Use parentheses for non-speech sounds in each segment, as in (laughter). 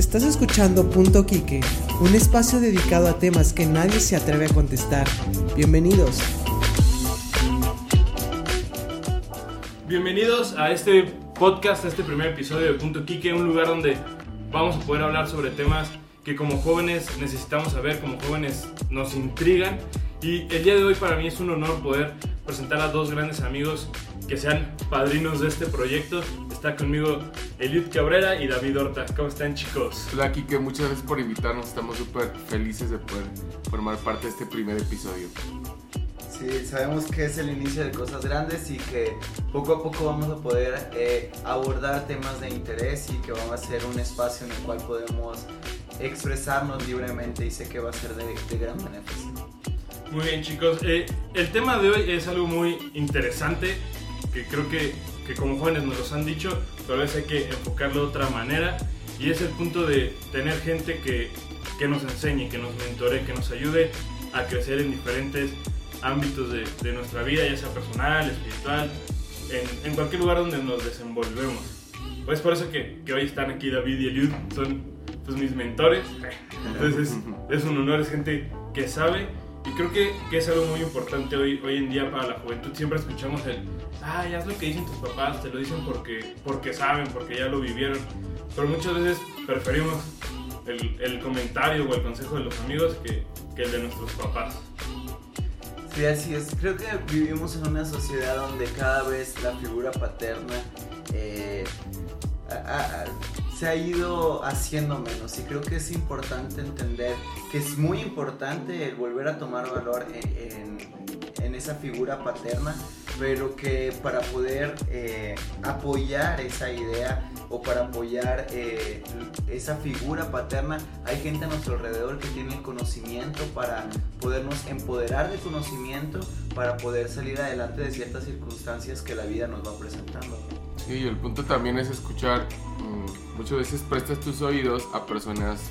Estás escuchando Punto Quique, un espacio dedicado a temas que nadie se atreve a contestar. Bienvenidos. Bienvenidos a este podcast, a este primer episodio de Punto Quique, un lugar donde vamos a poder hablar sobre temas que como jóvenes necesitamos saber, como jóvenes nos intrigan. Y el día de hoy para mí es un honor poder presentar a dos grandes amigos que sean padrinos de este proyecto. Está conmigo Eliud Cabrera y David Horta. ¿Cómo están chicos? Hola Kike, muchas gracias por invitarnos. Estamos súper felices de poder formar parte de este primer episodio. Sí, sabemos que es el inicio de cosas grandes y que poco a poco vamos a poder eh, abordar temas de interés y que vamos a ser un espacio en el cual podemos expresarnos libremente y sé que va a ser de, de gran beneficio. Muy bien chicos, eh, el tema de hoy es algo muy interesante que creo que, que como jóvenes nos los han dicho, pero a veces hay que enfocarlo de otra manera y es el punto de tener gente que, que nos enseñe, que nos mentore, que nos ayude a crecer en diferentes ámbitos de, de nuestra vida, ya sea personal, espiritual, en, en, cualquier lugar donde nos desenvolvemos. Pues por eso que, que hoy están aquí David y Eliud, son pues, mis mentores. Entonces es, es un honor, es gente que sabe y creo que, que, es algo muy importante hoy, hoy en día para la juventud. Siempre escuchamos el, ay, haz lo que dicen tus papás, te lo dicen porque, porque saben, porque ya lo vivieron. Pero muchas veces preferimos el, el comentario o el consejo de los amigos que, que, el de nuestros papás. Sí, así es. Creo que vivimos en una sociedad donde cada vez la figura paterna eh, se ha ido haciendo menos y creo que es importante entender que es muy importante el volver a tomar valor en, en, en esa figura paterna, pero que para poder eh, apoyar esa idea o para apoyar eh, esa figura paterna, hay gente a nuestro alrededor que tiene el conocimiento para podernos empoderar de conocimiento para poder salir adelante de ciertas circunstancias que la vida nos va presentando. Sí, y el punto también es escuchar. Muchas veces prestas tus oídos a personas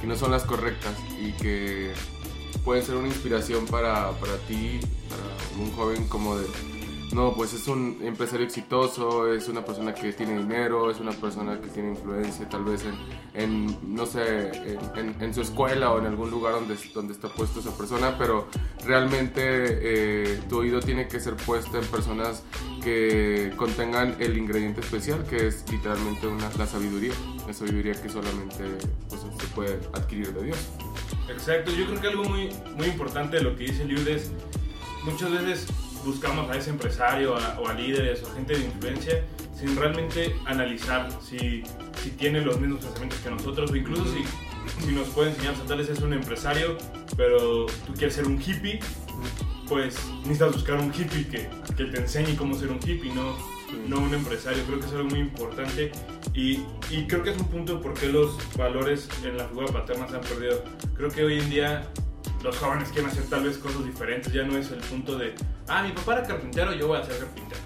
que no son las correctas y que pueden ser una inspiración para, para ti, para un joven como de, no, pues es un empresario exitoso, es una persona que tiene dinero, es una persona que tiene influencia tal vez en, no sé, en, su escuela o en algún lugar donde, donde está puesto esa persona, pero realmente eh, tu oído tiene que ser puesto en personas que contengan el ingrediente especial, que es literalmente una, la sabiduría, la sabiduría que solamente pues, se puede adquirir de Dios. Exacto, yo creo que algo muy, muy importante de lo que dice Liud es, muchas veces buscamos a ese empresario a, o a líderes o gente de influencia sin realmente analizar si, si tiene los mismos pensamientos que nosotros o incluso si, si nos puede enseñar, tal vez es un empresario, pero tú quieres ser un hippie, pues necesitas buscar un hippie que, que te enseñe cómo ser un hippie, no, no un empresario. Creo que es algo muy importante y, y creo que es un punto por qué los valores en la figura paterna se han perdido. Creo que hoy en día los jóvenes quieren hacer tal vez cosas diferentes, ya no es el punto de, ah, mi papá era carpintero, yo voy a ser carpintero.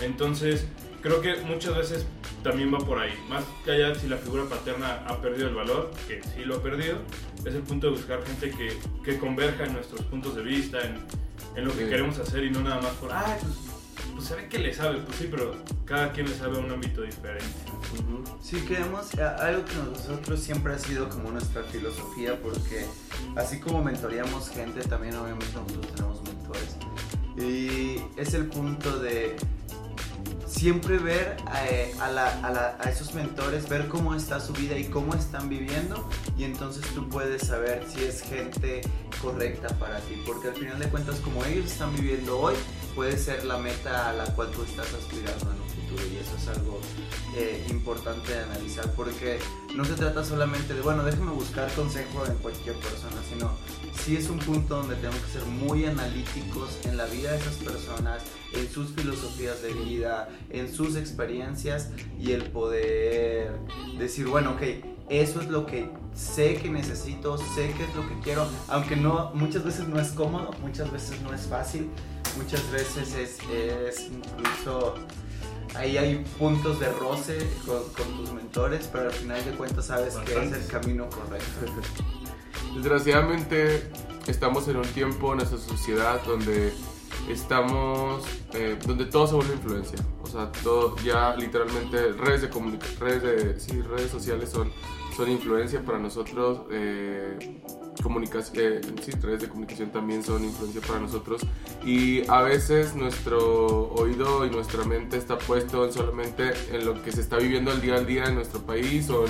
Entonces, creo que muchas veces también va por ahí. Más que allá si la figura paterna ha perdido el valor, que sí lo ha perdido, es el punto de buscar gente que, que converja en nuestros puntos de vista, en, en lo que sí. queremos hacer y no nada más por, ah, pues, pues se ve que le sabe, pues sí, pero cada quien le sabe a un ámbito diferente. Uh -huh. Sí, creemos algo que nosotros siempre ha sido como nuestra filosofía, porque así como mentoreamos gente, también obviamente nosotros tenemos mentores. Y es el punto de siempre ver a, a, la, a, la, a, esos mentores, ver cómo está su vida y cómo están viviendo y entonces tú puedes saber si es gente correcta para ti, porque al final de cuentas como ellos están viviendo hoy, puede ser la meta a la cual tú estás aspirando en un futuro y eso es algo eh, importante de analizar porque no se trata solamente de, bueno, déjame buscar consejo en cualquier persona, sino sí es un punto donde tenemos que ser muy analíticos en la vida de esas personas, en sus filosofías de vida, en sus experiencias y el poder decir, bueno, ok, eso es lo que sé que necesito, sé que es lo que quiero, aunque no, muchas veces no es cómodo, muchas veces no es fácil, muchas veces es, es incluso ahí hay puntos de roce con, con, tus mentores, pero al final de cuentas sabes que es el camino correcto. (laughs) Desgraciadamente estamos en un tiempo en nuestra sociedad donde estamos, eh, donde todo se vuelve influencia. O sea, todo, ya literalmente redes de redes de, sí, redes sociales son, son influencia para nosotros. Eh, comunicación, eh, sí, redes de comunicación también son influencia para nosotros. Y a veces nuestro oído y nuestra mente está puesto en solamente en lo que se está viviendo el día al día en nuestro país o,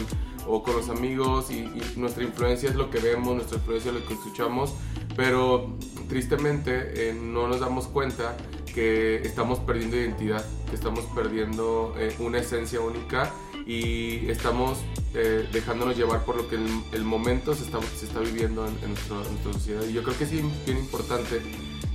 o con los amigos y, nuestra influencia es lo que vemos, nuestra influencia es lo que escuchamos, pero tristemente eh, no nos damos cuenta que estamos perdiendo identidad, que estamos perdiendo eh, una esencia única y estamos eh, dejándonos llevar por lo que el, el momento se está, se está viviendo en, nuestra, sociedad. Y yo creo que sí, bien importante.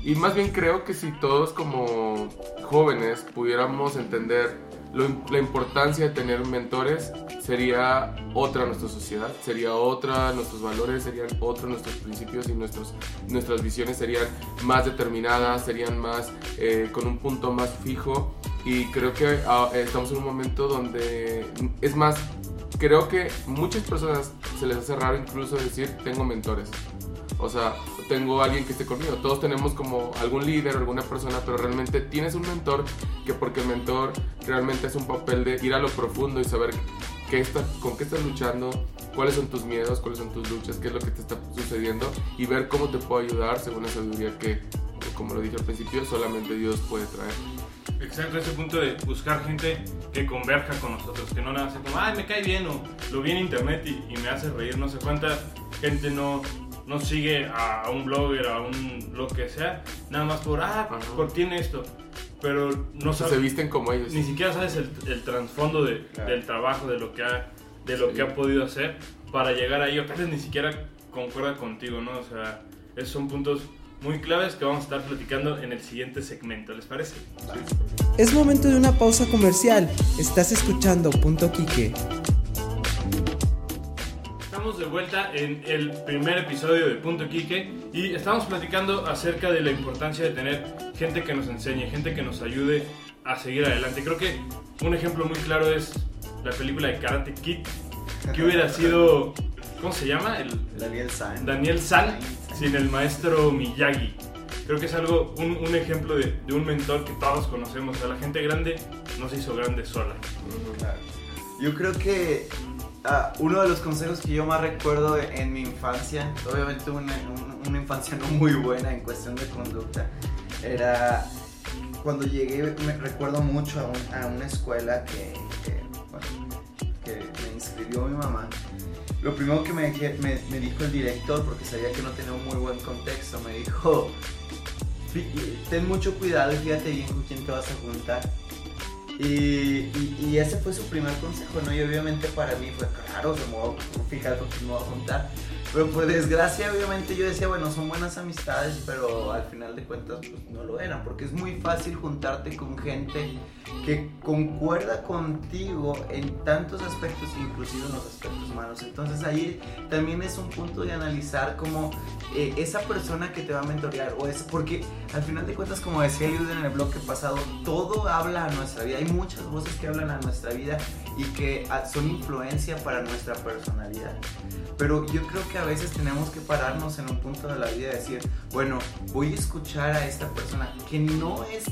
Y más bien creo que si todos como jóvenes pudiéramos entender la importancia de tener mentores, sería otra nuestra sociedad, sería otra nuestros valores, serían otros nuestros principios y nuestros, nuestras visiones serían más determinadas, serían más eh, con un punto más fijo. Y creo que ah, estamos en un momento donde es más creo que muchas personas se les hace raro incluso decir tengo mentores. O sea, tengo alguien que esté conmigo. Todos tenemos como algún líder, alguna persona, pero realmente tienes un mentor que porque el mentor realmente es un papel de ir a lo profundo y saber qué está, con qué estás luchando, cuáles son tus miedos, cuáles son tus luchas, qué es lo que te está sucediendo y ver cómo te puedo ayudar según la sabiduría que, como lo dije al principio, solamente Dios puede traer. Exacto, ese punto de buscar gente que converja con nosotros, que no nada hace como, ay, me cae bien, o lo vi en internet y, me hace reír, no sé cuánta gente no, no sigue a, un blogger, a un lo que sea, nada más por, ah, por tiene esto. Pero no sabes. Se visten como ellos. Ni siquiera sabes el, el trasfondo de, del trabajo, de lo que ha, de lo que ha podido hacer para llegar ahí. O tal vez ni siquiera concuerda contigo, ¿no? O sea, esos son puntos muy claves que vamos a estar platicando en el siguiente segmento, ¿les parece? Es momento de una pausa comercial. Estás escuchando Punto Quique. Estamos de vuelta en el primer episodio de Punto Quique y estamos platicando acerca de la importancia de tener gente que nos enseñe, gente que nos ayude a seguir adelante. Creo que un ejemplo muy claro es la película de Karate Kid, que hubiera sido ¿Cómo se llama? El, Daniel San. Daniel San sin el maestro Miyagi. Creo que es algo, un, un ejemplo de, de, un mentor que todos conocemos. O sea, la gente grande no se hizo grande sola. Yo creo que ah, uno de los consejos que yo más recuerdo en mi infancia, obviamente una, una infancia no muy buena en cuestión de conducta, era cuando llegué, me recuerdo mucho a, a una escuela que, que, bueno, que me inscribió mi mamá lo primero que me, dijo el director, porque sabía que no tenía un muy buen contexto, me dijo, ten mucho cuidado y fíjate bien con quién te vas a juntar. Y, y, ese fue su primer consejo, ¿no? Y obviamente para mí fue, claro, se me voy a fijar con quién me voy a juntar. Pero por desgracia, obviamente yo decía, bueno, son buenas amistades, pero al final de cuentas pues, no lo eran, porque es muy fácil juntarte con gente que concuerda contigo en tantos aspectos, inclusive en los aspectos malos. Entonces ahí también es un punto de analizar como eh, esa persona que te va a mentorear, o es porque al final de cuentas, como decía Liud en el bloque pasado, todo habla a nuestra vida, hay muchas voces que hablan a nuestra vida y que ah, son influencia para nuestra personalidad. Pero yo creo que a veces tenemos que pararnos en un punto de la vida y decir, bueno, voy a escuchar a esta persona que no es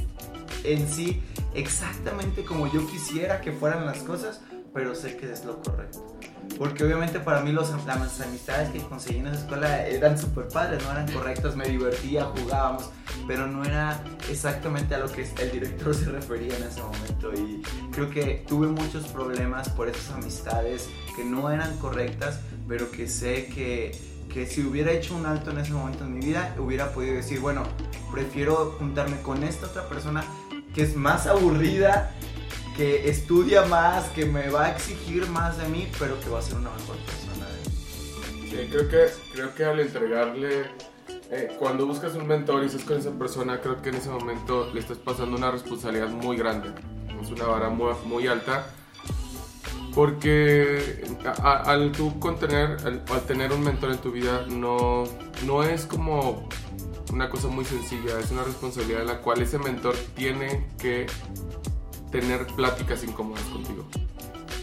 en sí exactamente como yo quisiera que fueran las cosas, pero sé que es lo correcto. Porque obviamente para mí los, las amistades que conseguí en esa escuela eran súper padres, no eran correctas, me divertía, jugábamos, pero no era exactamente a lo que el director se refería en ese momento. Y creo que tuve muchos problemas por esas amistades que no eran correctas, pero que sé que, que si hubiera hecho un alto en ese momento en mi vida, hubiera podido decir, bueno, prefiero juntarme con esta otra persona que es más aburrida, que estudia más, que me va a exigir más de mí, pero que va a ser una mejor persona Sí, creo que, creo que al entregarle, eh, cuando buscas un mentor y estás con esa persona, creo que en ese momento le estás pasando una responsabilidad muy grande. Es una vara muy, muy alta porque al tú contener, al, tener un mentor en tu vida, no, no es como una cosa muy sencilla, es una responsabilidad en la cual ese mentor tiene que tener pláticas incómodas contigo.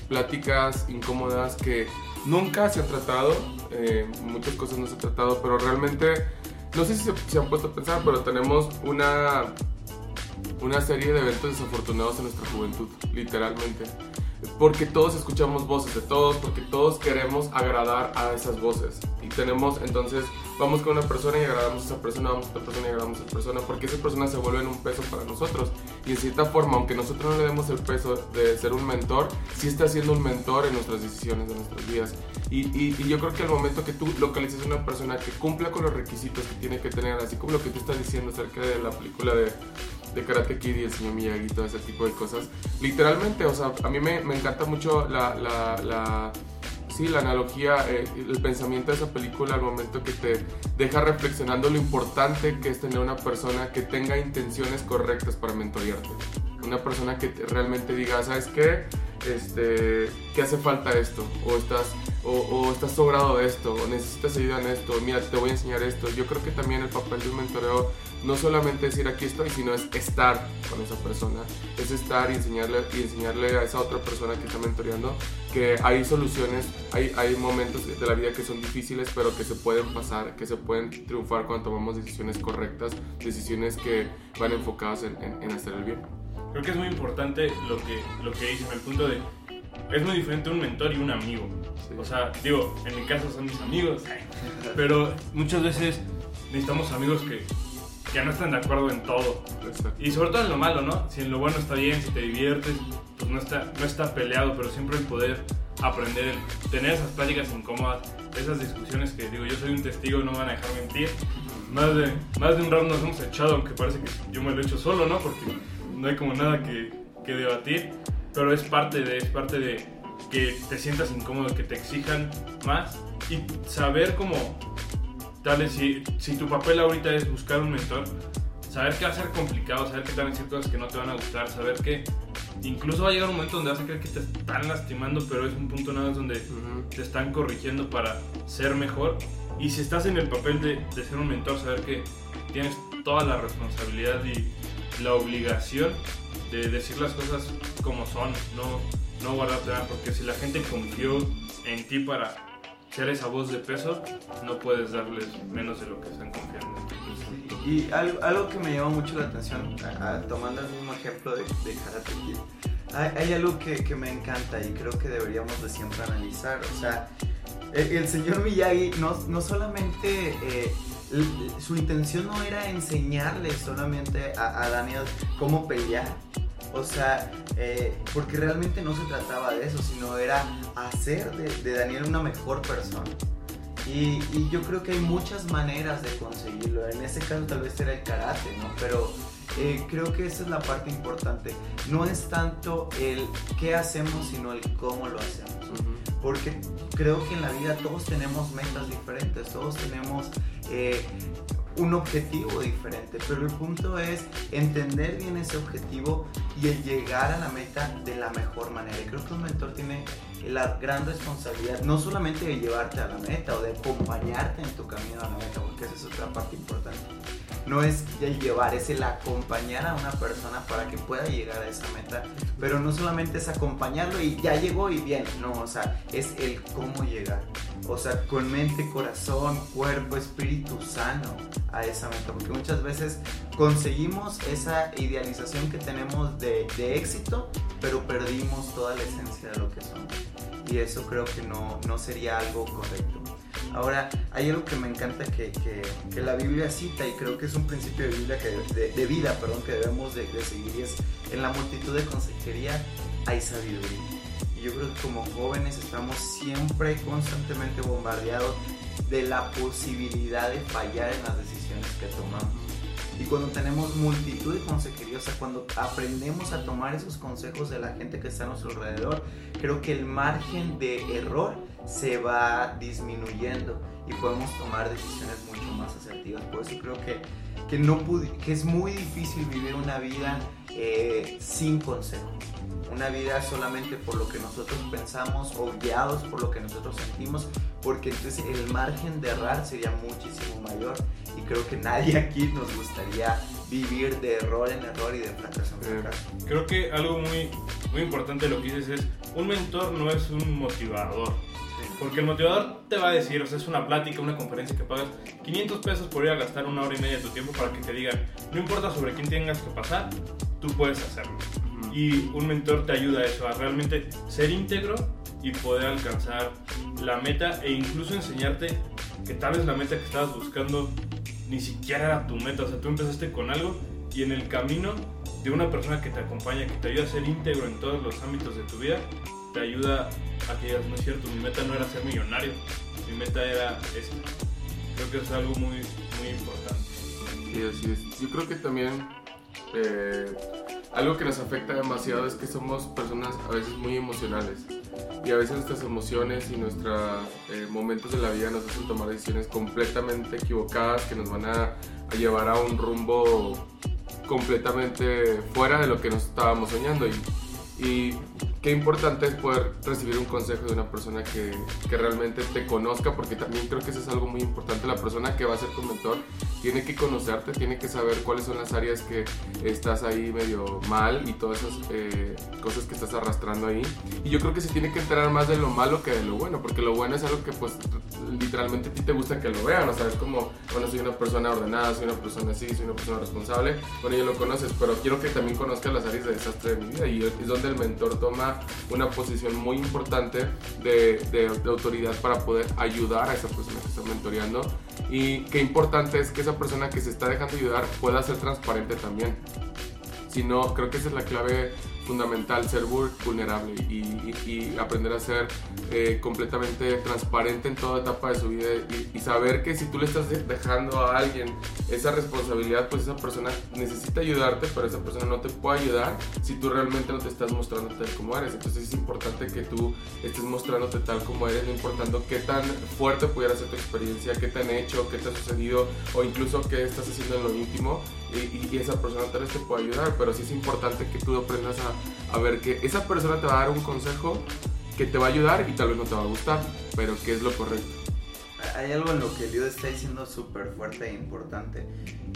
Pláticas incómodas que nunca se han tratado, eh, muchas cosas no se han tratado, pero realmente, no sé si se, se han puesto a pensar, pero tenemos una una serie de eventos desafortunados en nuestra juventud, literalmente. Porque todos escuchamos voces de todos, porque todos queremos agradar a esas voces. Y tenemos, entonces, vamos con una persona y agradamos a esa persona, vamos con otra persona y agradamos a esa persona, porque esa persona se vuelve un peso para nosotros. Y en cierta forma, aunque nosotros no le demos el peso de ser un mentor, sí está siendo un mentor en nuestras decisiones de nuestras vidas. Y, yo creo que al momento que tú localices una persona que cumpla con los requisitos que tiene que tener, así como lo que tú estás diciendo acerca de la película de de Karate Kid y el señor Miyagi, todo ese tipo de cosas. Literalmente, o sea, a mí me, me encanta mucho la, la, la, sí, la analogía, eh, el pensamiento de esa película al momento que te deja reflexionando lo importante que es tener una persona que tenga intenciones correctas para mentorearte. Una persona que realmente diga, ¿sabes qué? Este, ¿Qué hace falta esto? O estás, o, o, estás sobrado de esto, o necesitas ayuda en esto, mira, te voy a enseñar esto. Yo creo que también el papel de un mentoreo no solamente decir aquí estoy, sino es estar con esa persona, es estar y enseñarle, y enseñarle a esa otra persona que está mentoreando que hay soluciones, hay, hay momentos de la vida que son difíciles, pero que se pueden pasar, que se pueden triunfar cuando tomamos decisiones correctas, decisiones que van enfocadas en, en, en hacer el bien. Creo que es muy importante lo que, lo que dicen, el punto de es muy diferente un mentor y un amigo. Sí. O sea, digo, en mi caso son mis amigos, pero muchas veces necesitamos amigos que ya no están de acuerdo en todo. Exacto. Y sobre todo en lo malo, ¿no? Si en lo bueno está bien, si te diviertes, pues no está, no está peleado, pero siempre el poder aprender, el tener esas pláticas incómodas, esas discusiones que digo, yo soy un testigo y no me van a dejar mentir. Más de, más de un round nos hemos echado, aunque parece que yo me lo he hecho solo, ¿no? Porque no hay como nada que, que debatir, pero es parte de, es parte de que te sientas incómodo, que te exijan más y saber cómo tal si, si tu papel ahorita es buscar un mentor, saber que va a ser complicado, saber que te van a decir cosas que no te van a gustar, saber que incluso va a llegar un momento donde vas a creer que te están lastimando, pero es un punto nada más donde uh -huh. te están corrigiendo para ser mejor. Y si estás en el papel de, de ser un mentor, saber que tienes toda la responsabilidad y la obligación de decir las cosas como son, no, no guardarte nada, porque si la gente confió en ti para ser esa voz de peso, no puedes darles menos de lo que están confiando. Y algo, algo que me llama mucho la atención, tomando el mismo ejemplo de, Karate Kid, hay, algo que, que, me encanta y creo que deberíamos de siempre analizar. O sea, el, el señor Miyagi no, no solamente... Eh, su intención no era enseñarle solamente a Daniel cómo pelear, o sea, eh, porque realmente no se trataba de eso, sino era hacer de, de Daniel una mejor persona. Y, y, yo creo que hay muchas maneras de conseguirlo. En este caso tal vez era el karate, ¿no? Pero eh, creo que esa es la parte importante. No es tanto el qué hacemos, sino el cómo lo hacemos. Uh -huh. Porque creo que en la vida todos tenemos metas diferentes, todos tenemos... Eh, un objetivo diferente, pero el punto es entender bien ese objetivo y el llegar a la meta de la mejor manera. Y creo que un mentor tiene la gran responsabilidad no solamente de llevarte a la meta o de acompañarte en tu camino a la meta, porque esa es otra parte importante. No es el llevar, es el acompañar a una persona para que pueda llegar a esa meta, pero no solamente es acompañarlo y ya llegó y bien, no, o sea, es el cómo llegar. O sea, con mente, corazón, cuerpo, espíritu sano a esa meta, porque muchas veces conseguimos esa idealización que tenemos de, éxito, pero perdimos toda la esencia de lo que somos. Y eso creo que no, no sería algo correcto. Ahora, hay algo que me encanta que, que, la Biblia cita y creo que es un principio de, Biblia que, de vida perdón, que debemos de, de, seguir y es en la multitud de consejería hay sabiduría. Y yo creo que como jóvenes estamos siempre constantemente bombardeados de la posibilidad de fallar en las decisiones que tomamos. Y cuando tenemos multitud de consejería, o cuando aprendemos a tomar esos consejos de la gente que está a nuestro alrededor, creo que el margen de error se va disminuyendo y podemos tomar decisiones mucho más asertivas. Por eso creo que, que, no que es muy difícil vivir una vida eh, sin consejos. Una vida solamente por lo que nosotros pensamos o guiados por lo que nosotros sentimos, porque entonces el margen de errar sería muchísimo mayor y creo que nadie aquí nos gustaría vivir de error en error y de fracaso en fracaso. Eh, creo que algo muy, muy importante de lo que dices es, un mentor no es un motivador, Porque el motivador te va a decir, o sea, es una plática, una conferencia que pagas 500 pesos por ir a gastar una hora y media de tu tiempo para que te digan, no importa sobre quién tengas que pasar, tú puedes hacerlo. Y un mentor te ayuda a eso, a realmente ser íntegro y poder alcanzar la meta e incluso enseñarte que tal vez la meta que estabas buscando ni siquiera era tu meta, o sea, tú empezaste con algo y en el camino de una persona que te acompaña, que te ayuda a ser íntegro en todos los ámbitos de tu vida, te ayuda a que digas, no es cierto, mi meta no era ser millonario, mi meta era esta. Creo que es algo muy, muy importante. Sí, así es. Yo creo que también eh, algo que nos afecta demasiado es que somos personas a veces muy emocionales y a veces nuestras emociones y nuestros eh, momentos de la vida nos hacen tomar decisiones completamente equivocadas que nos van a, llevar a un rumbo completamente fuera de lo que nos estábamos soñando. Y qué importante es poder recibir un consejo de una persona que, que, realmente te conozca, porque también creo que eso es algo muy importante. La persona que va a ser tu mentor tiene que conocerte, tiene que saber cuáles son las áreas que estás ahí medio mal y todas esas eh, cosas que estás arrastrando ahí. Y yo creo que se tiene que enterar más de lo malo que de lo bueno, porque lo bueno es algo que pues literalmente a ti te gusta que lo vean, o sea, es como, bueno, soy una persona ordenada, soy una persona así, soy una persona responsable, bueno, ya lo conoces, pero quiero que también conozcas las áreas de desastre de mi vida y es donde el mentor toma una posición muy importante de, de, autoridad para poder ayudar a esa persona que está mentoreando y qué importante es que esa persona que se está dejando ayudar pueda ser transparente también. Si no, creo que esa es la clave fundamental, ser vulnerable y, y, y aprender a ser eh, completamente transparente en toda etapa de su vida y, y, saber que si tú le estás dejando a alguien esa responsabilidad, pues esa persona necesita ayudarte, pero esa persona no te puede ayudar si tú realmente no te estás mostrando tal como eres. Entonces es importante que tú estés mostrándote tal como eres, no importando qué tan fuerte pudiera ser tu experiencia, qué te han hecho, qué te ha sucedido o incluso qué estás haciendo en lo íntimo y, esa persona tal vez te puede ayudar, pero sí es importante que tú aprendas a, a ver que esa persona te va a dar un consejo que te va a ayudar y tal vez no te va a gustar, pero que es lo correcto. Hay algo en lo que Liu está diciendo súper fuerte e importante.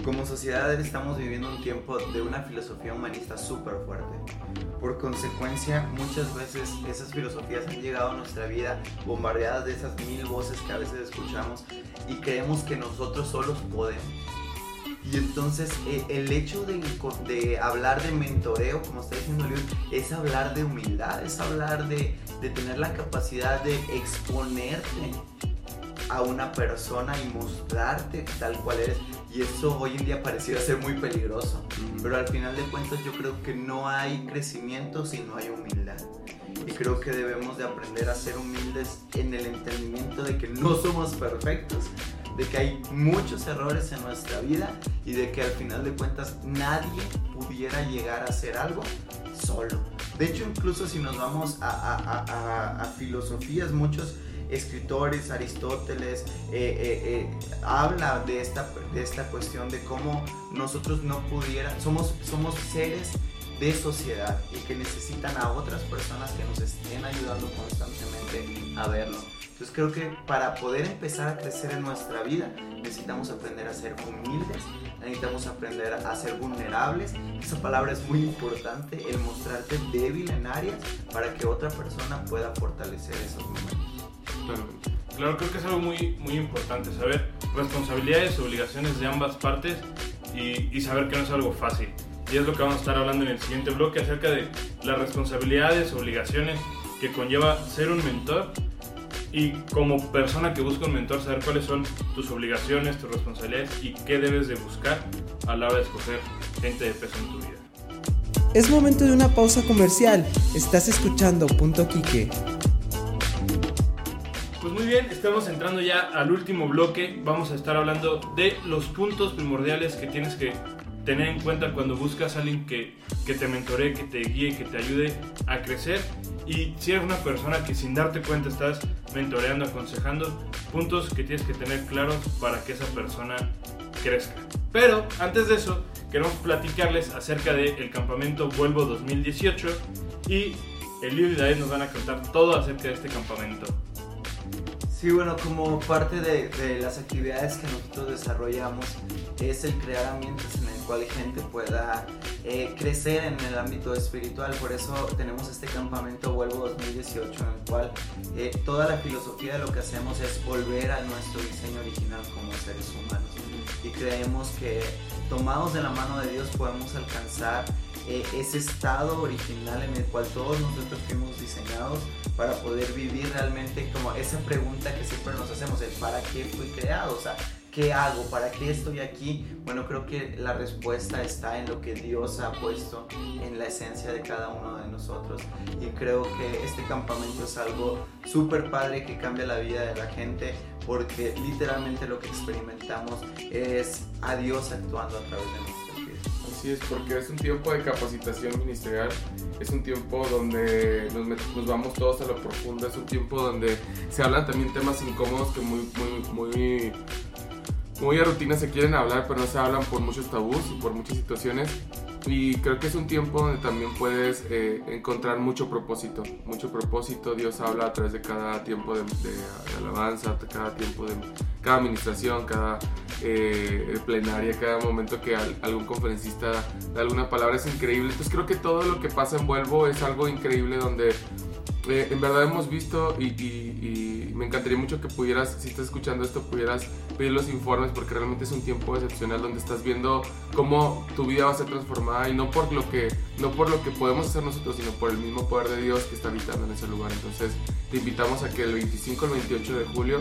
Como sociedad estamos viviendo un tiempo de una filosofía humanista súper fuerte. Por consecuencia, muchas veces esas filosofías han llegado a nuestra vida bombardeadas de esas mil voces que a veces escuchamos y creemos que nosotros solos podemos. Y entonces eh, el hecho de, de, hablar de mentoreo, como está diciendo León, es hablar de humildad, es hablar de, de, tener la capacidad de exponerte a una persona y mostrarte tal cual eres. Y eso hoy en día pareciera ser muy peligroso. Pero al final de cuentas yo creo que no hay crecimiento si no hay humildad. Y creo que debemos de aprender a ser humildes en el entendimiento de que no somos perfectos, de que hay muchos errores en nuestra vida y de que al final de cuentas nadie pudiera llegar a hacer algo solo. De hecho, incluso si nos vamos a, a, a, a filosofías, muchos escritores, Aristóteles, eh, eh, eh, habla de esta, de esta cuestión de cómo nosotros no pudieran, somos, somos seres de sociedad y que necesitan a otras personas que nos estén ayudando constantemente a verlo. Entonces creo que para poder empezar a crecer en nuestra vida necesitamos aprender a ser humildes, necesitamos aprender a ser vulnerables. Esa palabra es muy importante, el mostrarte débil en áreas para que otra persona pueda fortalecer esos momentos. Claro, creo que es algo muy, muy importante, saber responsabilidades obligaciones de ambas partes y, y saber que no es algo fácil. Y es lo que vamos a estar hablando en el siguiente bloque acerca de las responsabilidades, obligaciones que conlleva ser un mentor y como persona que busca un mentor saber cuáles son tus obligaciones, tus responsabilidades y qué debes de buscar a la hora de escoger gente de peso en tu vida. Es momento de una pausa comercial. Estás escuchando Punto Quique. Pues muy bien, estamos entrando ya al último bloque. Vamos a estar hablando de los puntos primordiales que tienes que tener en cuenta cuando buscas a alguien que, que te mentoree, que te guíe, que te ayude a crecer. Y si eres una persona que sin darte cuenta estás mentoreando, aconsejando, puntos que tienes que tener claros para que esa persona crezca. Pero antes de eso, queremos platicarles acerca del campamento Vuelvo 2018 y Elio y David nos van a contar todo acerca de este campamento. Sí, bueno, como parte de, de, las actividades que nosotros desarrollamos es el crear ambientes en el cual gente pueda eh, crecer en el ámbito espiritual. Por eso tenemos este campamento Vuelvo 2018 en el cual eh, toda la filosofía de lo que hacemos es volver a nuestro diseño original como seres humanos. Y creemos que tomados de la mano de Dios podemos alcanzar eh, ese estado original en el cual todos nosotros fuimos diseñados para poder vivir realmente como esa pregunta que siempre nos hacemos, el para qué fui creado, o sea, ¿qué hago? ¿Para qué estoy aquí? Bueno, creo que la respuesta está en lo que Dios ha puesto en la esencia de cada uno de nosotros. Y creo que este campamento es algo súper padre que cambia la vida de la gente porque literalmente lo que experimentamos es a Dios actuando a través de nosotros. Así es, porque es un tiempo de capacitación ministerial, es un tiempo donde nos, nos, vamos todos a lo profundo, es un tiempo donde se hablan también temas incómodos que muy, muy, muy, muy a rutina se quieren hablar, pero no se hablan por muchos tabús y por muchas situaciones. Y creo que es un tiempo donde también puedes eh, encontrar mucho propósito, mucho propósito. Dios habla a través de cada tiempo de, de, alabanza, cada tiempo de cada administración, cada eh, plenaria, cada momento que algún conferencista da alguna palabra es increíble. Entonces creo que todo lo que pasa en Vuelvo es algo increíble donde eh, en verdad hemos visto y, me encantaría mucho que pudieras, si estás escuchando esto, pudieras pedir los informes porque realmente es un tiempo excepcional donde estás viendo cómo tu vida va a ser transformada y no por lo que, no por lo que podemos hacer nosotros, sino por el mismo poder de Dios que está habitando en ese lugar. Entonces te invitamos a que el 25 al 28 de julio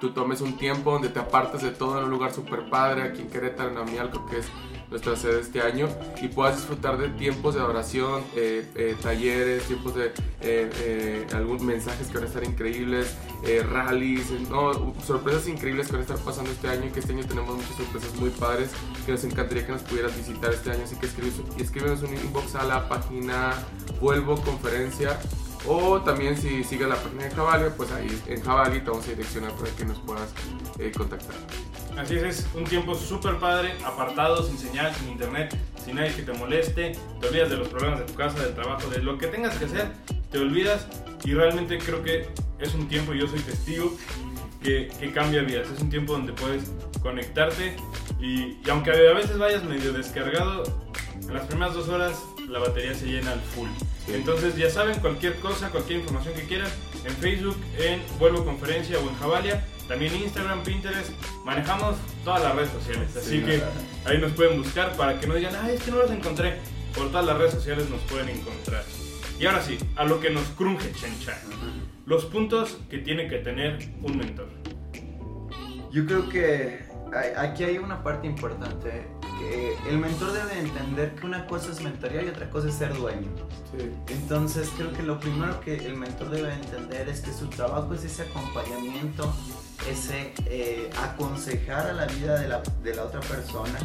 tú tomes un tiempo donde te apartes de todo en un lugar súper padre aquí en Querétaro, en Amialco, que es nuestra sede este año, y puedas disfrutar de tiempos de adoración, eh, eh, talleres, tiempos de eh, algunos mensajes que van a estar increíbles, rallies, no, sorpresas increíbles que van a estar pasando este año, que este año tenemos muchas sorpresas muy padres, que nos encantaría que nos pudieras visitar este año, así que escríbenos un inbox a la página Vuelvo Conferencia o también si sigues la página de Javalia, pues ahí en Javalia te vamos a direccionar para que nos puedas eh, contactar. Así es, es un tiempo súper padre, apartado, sin señal, sin internet, sin nadie que te moleste, te olvidas de los problemas de tu casa, del trabajo, de lo que tengas que hacer, te olvidas y realmente creo que es un tiempo, yo soy testigo, que, que cambia vidas, es un tiempo donde puedes conectarte y, y aunque a veces vayas medio descargado, en las primeras dos horas la batería se llena al full. Entonces ya saben, cualquier cosa, cualquier información que quieran, en Facebook, en Vuelvo Conferencia o en Javalia, también Instagram, Pinterest, manejamos todas las redes sociales. Así que ahí nos pueden buscar para que no digan, ay, es que no los encontré. Por todas las redes sociales nos pueden encontrar. Y ahora sí, a lo que nos cruje Chencha. Los puntos que tiene que tener un mentor. Yo creo que aquí hay una parte importante que el mentor debe entender que una cosa es mentoría y otra cosa es ser dueño. Entonces creo que lo primero que el mentor debe entender es que su trabajo es ese acompañamiento, ese eh, aconsejar a la vida de la, de la, otra persona,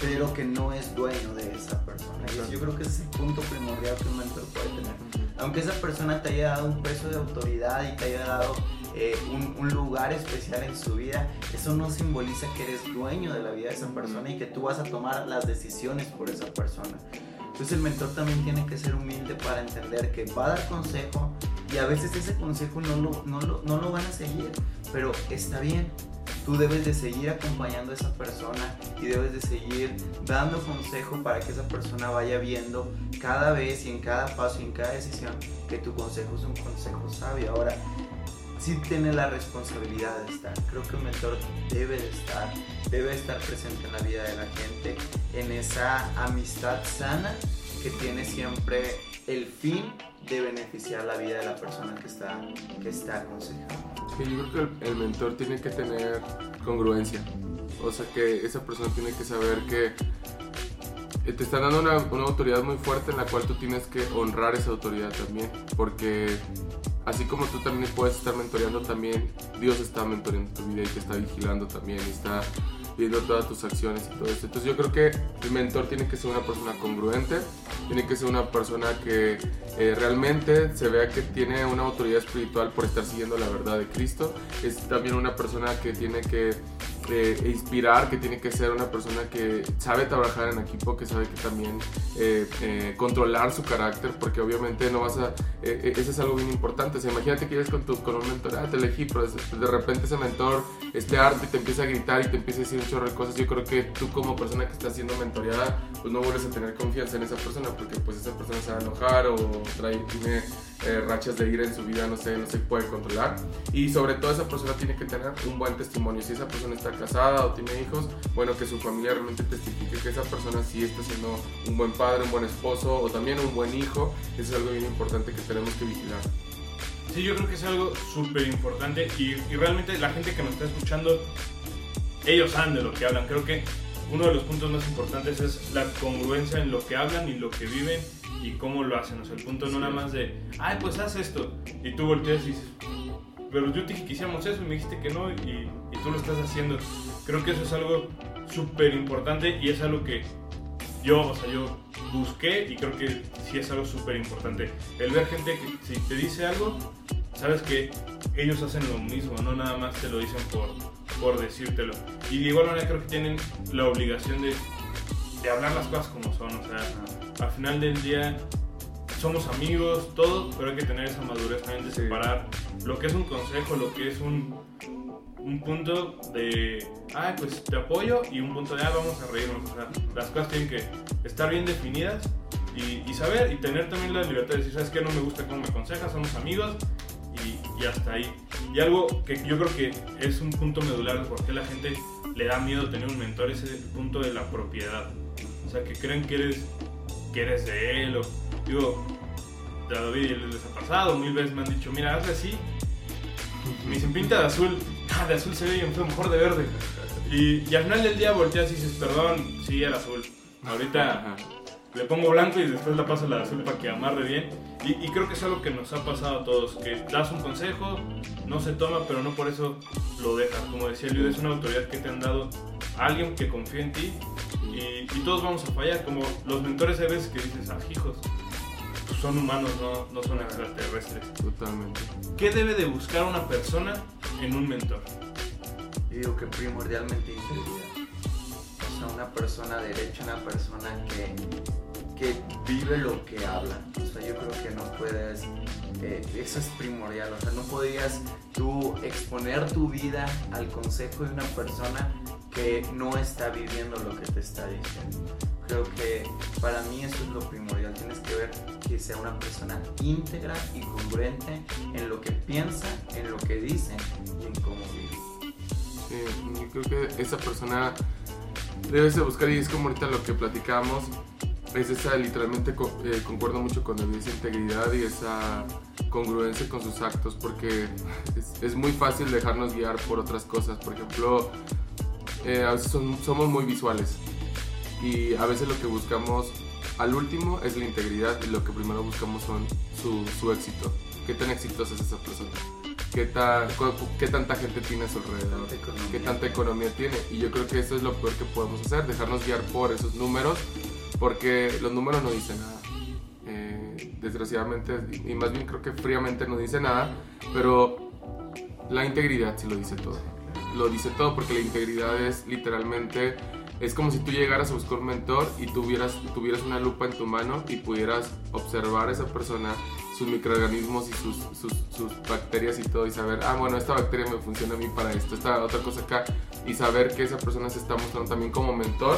pero que no es dueño de esa persona. Y yo creo que ese es el punto primordial que un mentor puede tener. Aunque esa persona te haya dado un peso de autoridad y te haya dado eh, un, lugar especial en su vida, eso no simboliza que eres dueño de la vida de esa persona y que tú vas a tomar las decisiones por esa persona. Entonces el mentor también tiene que ser humilde para entender que va a dar consejo y a veces ese consejo no lo, no lo, no lo van a seguir, pero está bien. Tú debes de seguir acompañando a esa persona y debes de seguir dando consejo para que esa persona vaya viendo cada vez y en cada paso y en cada decisión que tu consejo es un consejo sabio. Ahora, sí tiene la responsabilidad de estar. Creo que un mentor debe de estar, debe estar presente en la vida de la gente, en esa amistad sana que tiene siempre el fin de beneficiar la vida de la persona que está, que está aconsejando. Sí, yo creo que el, mentor tiene que tener congruencia. O sea, que esa persona tiene que saber que te está dando una, una, autoridad muy fuerte en la cual tú tienes que honrar esa autoridad también. Porque así como tú también puedes estar mentoreando, también Dios está mentoreando tu vida y te está vigilando también y está viendo todas tus acciones y todo eso. Entonces yo creo que el mentor tiene que ser una persona congruente, tiene que ser una persona que eh, realmente se vea que tiene una autoridad espiritual por estar siguiendo la verdad de Cristo. Es también una persona que tiene que eh, inspirar, que tiene que ser una persona que sabe trabajar en equipo, que sabe que también eh, eh, controlar su carácter, porque obviamente no vas a... eso es algo bien importante. O imagínate que eres con, tu, con un mentor, ah, te elegí, pero de, repente ese mentor esté harto y te empieza a gritar y te empieza a decir un de cosas. Yo creo que tú como persona que está siendo mentoreada, pues no vuelves a tener confianza en esa persona, porque pues esa persona se va a enojar o trae, tiene rachas de ira en su vida, no sé, no se puede controlar. Y sobre todo esa persona tiene que tener un buen testimonio. Si esa persona está casada o tiene hijos, bueno, que su familia realmente testifique que esa persona sí está siendo un buen padre, un buen esposo o también un buen hijo. Eso es algo bien importante que tenemos que vigilar. Sí, yo creo que es algo súper importante y, y, realmente la gente que nos está escuchando, ellos saben de lo que hablan. Creo que uno de los puntos más importantes es la congruencia en lo que hablan y lo que viven y cómo lo hacen. O sea, el punto no nada más de, ay, pues haz esto. Y tú volteas y dices, pero yo te dije que hiciéramos eso y me dijiste que no y, y tú lo estás haciendo. Creo que eso es algo súper importante y es algo que yo, o sea, yo busqué y creo que sí es algo súper importante. El ver gente que si te dice algo, sabes que ellos hacen lo mismo, no nada más te lo dicen por, por decírtelo. Y de igual manera creo que tienen la obligación de, de hablar las cosas como son, o sea, al final del día somos amigos, todo, pero hay que tener esa madurez también de separar lo que es un consejo, lo que es un, un punto de, ah, pues te apoyo y un punto de, ah, vamos a reírnos. O sea, las cosas tienen que estar bien definidas y, saber y tener también la libertad de decir, ¿sabes qué? No me gusta cómo me aconsejas, somos amigos y, y, hasta ahí. Y algo que yo creo que es un punto medular de por qué la gente le da miedo tener un mentor es el punto de la propiedad. O sea, que creen que eres, que eres de él o Digo, a David les ha pasado, mil veces me han dicho, mira, hazle así. Me dicen, pinta de azul. (laughs) Ah, de azul se ve bien feo, mejor de verde. Y, y, al final del día volteas y dices, perdón, sí, era azul. Ahorita le pongo blanco y después la paso la azul para que amarre bien. Y, y, creo que es algo que nos ha pasado a todos, que das un consejo, no se toma, pero no por eso lo dejas. Como decía Liu, es una autoridad que te han dado alguien que confía en ti y, y todos vamos a fallar. Como los mentores a veces que dices, ah, hijos, son humanos, no, no son extraterrestres. Totalmente. ¿Qué debe de buscar una persona en un mentor? Yo digo que primordialmente integridad. O sea, una persona derecha, una persona que, que vive lo que habla. O sea, yo creo que no puedes, eh, eso es primordial. O sea, no podrías tú exponer tu vida al consejo de una persona que no está viviendo lo que te está diciendo. Creo que para mí eso es lo primordial. Tienes que ver que sea una persona íntegra y congruente en lo que piensa, en lo que dice y en cómo vive. Sí, yo creo que esa persona debes de buscar y es como ahorita lo que platicamos. Es esa, literalmente eh, concuerdo mucho con él, esa integridad y esa congruencia con sus actos, porque es, es muy fácil dejarnos guiar por otras cosas. Por ejemplo, eh, a veces somos muy visuales y a veces lo que buscamos al último es la integridad y lo que primero buscamos son su, su éxito. ¿Qué tan exitosa es esa persona? ¿Qué, ta, ¿Qué tanta gente tiene a su alrededor? ¿Qué tanta economía tiene? Y yo creo que eso es lo peor que podemos hacer, dejarnos guiar por esos números, porque los números no dicen nada. Eh, desgraciadamente, y más bien creo que fríamente no dice nada, pero la integridad sí lo dice todo. Lo dice todo porque la integridad es literalmente es como si tú llegaras a buscar un mentor y tuvieras, tuvieras una lupa en tu mano y pudieras observar a esa persona, sus microorganismos y sus, sus, sus, bacterias y todo y saber, ah, bueno, esta bacteria me funciona a mí para esto, esta otra cosa acá y saber que esa persona se está mostrando también como mentor,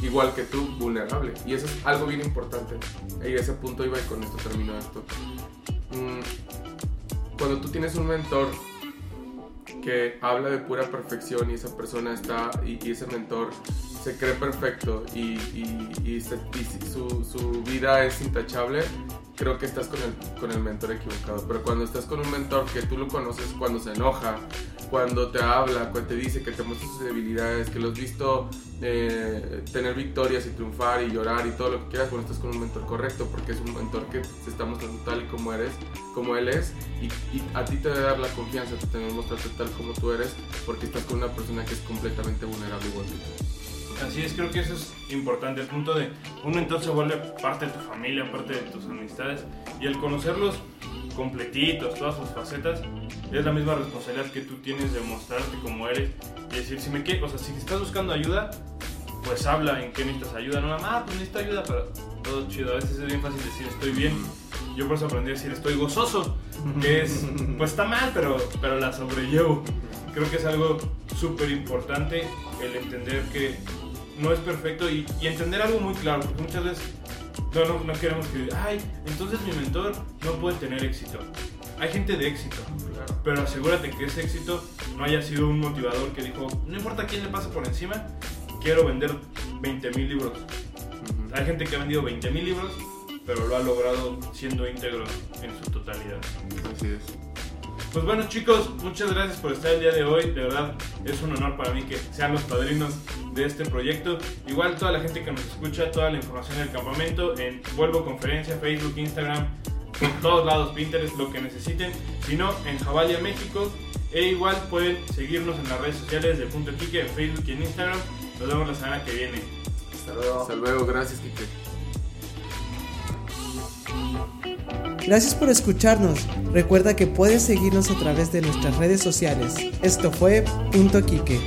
igual que tú, vulnerable. Y eso es algo bien importante. Y a ese punto iba y con esto termino esto. Mm, cuando tú tienes un mentor que habla de pura perfección y esa persona está y, y ese mentor se cree perfecto y, y, su, su, vida es intachable, creo que estás con el, con el mentor equivocado. Pero cuando estás con un mentor que tú lo conoces cuando se enoja, cuando te habla, cuando te dice que te muestra sus debilidades, que lo has visto eh, tener victorias y triunfar y llorar y todo lo que quieras, bueno, estás con un mentor correcto, porque es un mentor que se está mostrando tal y como eres, como él es, y, y a ti te debe dar la confianza, te debe mostrarte tal como tú eres, porque estás con una persona que es completamente vulnerable igual que tú. Así es, creo que eso es importante, el punto de uno entonces vuelve parte de tu familia, parte de tus amistades y el conocerlos completitos, todas sus facetas, es la misma responsabilidad que tú tienes de mostrarte como eres y decir, si me quieres, o sea, si estás buscando ayuda, pues habla en qué necesitas ayuda, no más, pues necesito ayuda, pero todo chido, a veces es bien fácil decir estoy bien, yo por eso aprendí a decir estoy gozoso, que es, (laughs) pues está mal, pero, pero la sobrellevo. Creo que es algo súper importante el entender que no es perfecto y, y entender algo muy claro, porque muchas veces no, no, no queremos que, ay, entonces mi mentor no puede tener éxito. Hay gente de éxito, pero asegúrate que ese éxito no haya sido un motivador que dijo, no importa quién le pasa por encima, quiero vender 20 mil libros. Hay gente que ha vendido 20 mil libros, pero lo ha logrado siendo íntegro en su totalidad. Así es. Pues bueno chicos, muchas gracias por estar el día de hoy. De verdad es un honor para mí que sean los padrinos de este proyecto. Igual toda la gente que nos escucha, toda la información del campamento en Vuelvo Conferencia, Facebook, Instagram, por todos lados, Pinterest, lo que necesiten. Si no, en Javalia México. E igual pueden seguirnos en las redes sociales de Punto Quique, en Facebook y en Instagram. Nos vemos la semana que viene. Hasta luego. Hasta luego, gracias, Kike. Gracias por escucharnos. Recuerda que puedes seguirnos a través de nuestras redes sociales. Esto fue Punto Quique.